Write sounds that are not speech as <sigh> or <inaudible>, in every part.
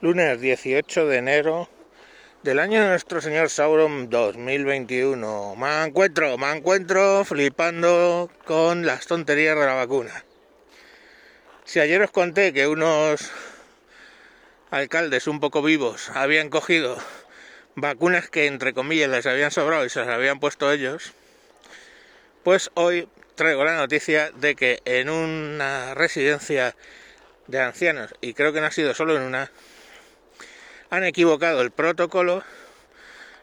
lunes 18 de enero del año de nuestro señor Sauron 2021. Me encuentro, me encuentro flipando con las tonterías de la vacuna. Si ayer os conté que unos alcaldes un poco vivos habían cogido vacunas que entre comillas les habían sobrado y se las habían puesto ellos, pues hoy traigo la noticia de que en una residencia de ancianos, y creo que no ha sido solo en una, han equivocado el protocolo,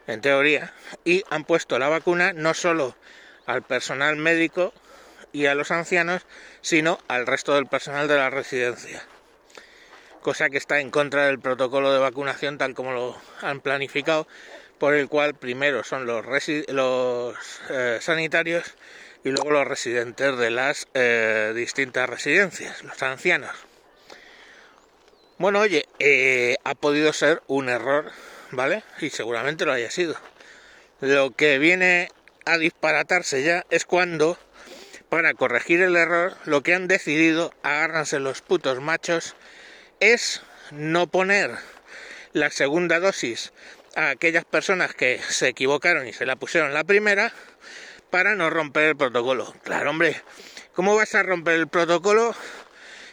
en teoría, y han puesto la vacuna no solo al personal médico y a los ancianos, sino al resto del personal de la residencia. Cosa que está en contra del protocolo de vacunación tal como lo han planificado, por el cual primero son los, los eh, sanitarios y luego los residentes de las eh, distintas residencias, los ancianos. Bueno, oye, eh, ha podido ser un error, ¿vale? Y seguramente lo haya sido. Lo que viene a disparatarse ya es cuando, para corregir el error, lo que han decidido, agárranse los putos machos, es no poner la segunda dosis a aquellas personas que se equivocaron y se la pusieron la primera para no romper el protocolo. Claro, hombre, ¿cómo vas a romper el protocolo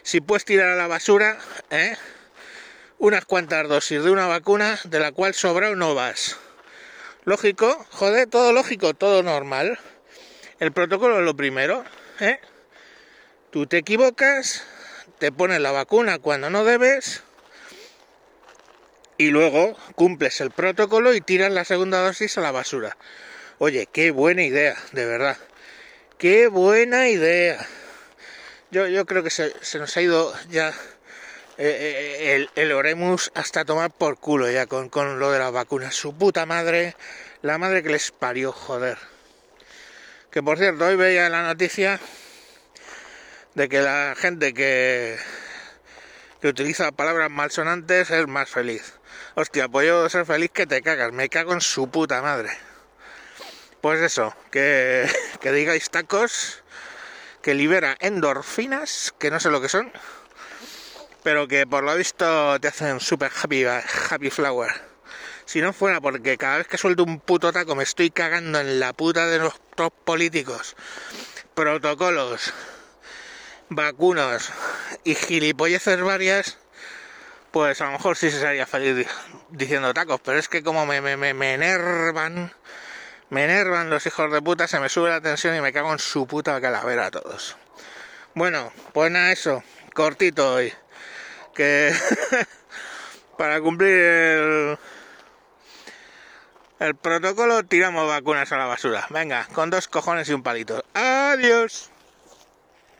si puedes tirar a la basura, eh? Unas cuantas dosis de una vacuna de la cual sobra no vas. Lógico, joder, todo lógico, todo normal. El protocolo es lo primero, ¿eh? Tú te equivocas, te pones la vacuna cuando no debes y luego cumples el protocolo y tiras la segunda dosis a la basura. Oye, qué buena idea, de verdad. Qué buena idea. Yo, yo creo que se, se nos ha ido ya eh, eh, el, el, Oremus hasta tomar por culo ya con, con lo de las vacunas. Su puta madre, la madre que les parió, joder. Que por cierto, hoy veía la noticia de que la gente que, que utiliza palabras malsonantes es más feliz. Hostia, pues yo ser feliz que te cagas, me cago en su puta madre. Pues eso, que, que digáis tacos, que libera endorfinas, que no sé lo que son pero que por lo visto te hacen super happy, happy flower. Si no fuera porque cada vez que suelto un puto taco me estoy cagando en la puta de los políticos, protocolos, vacunos y gilipolleces varias, pues a lo mejor sí se sería feliz diciendo tacos, pero es que como me, me, me, me enervan, me enervan los hijos de puta, se me sube la tensión y me cago en su puta calavera a todos. Bueno, pues nada, eso, cortito hoy que <laughs> para cumplir el, el protocolo tiramos vacunas a la basura. Venga, con dos cojones y un palito. Adiós.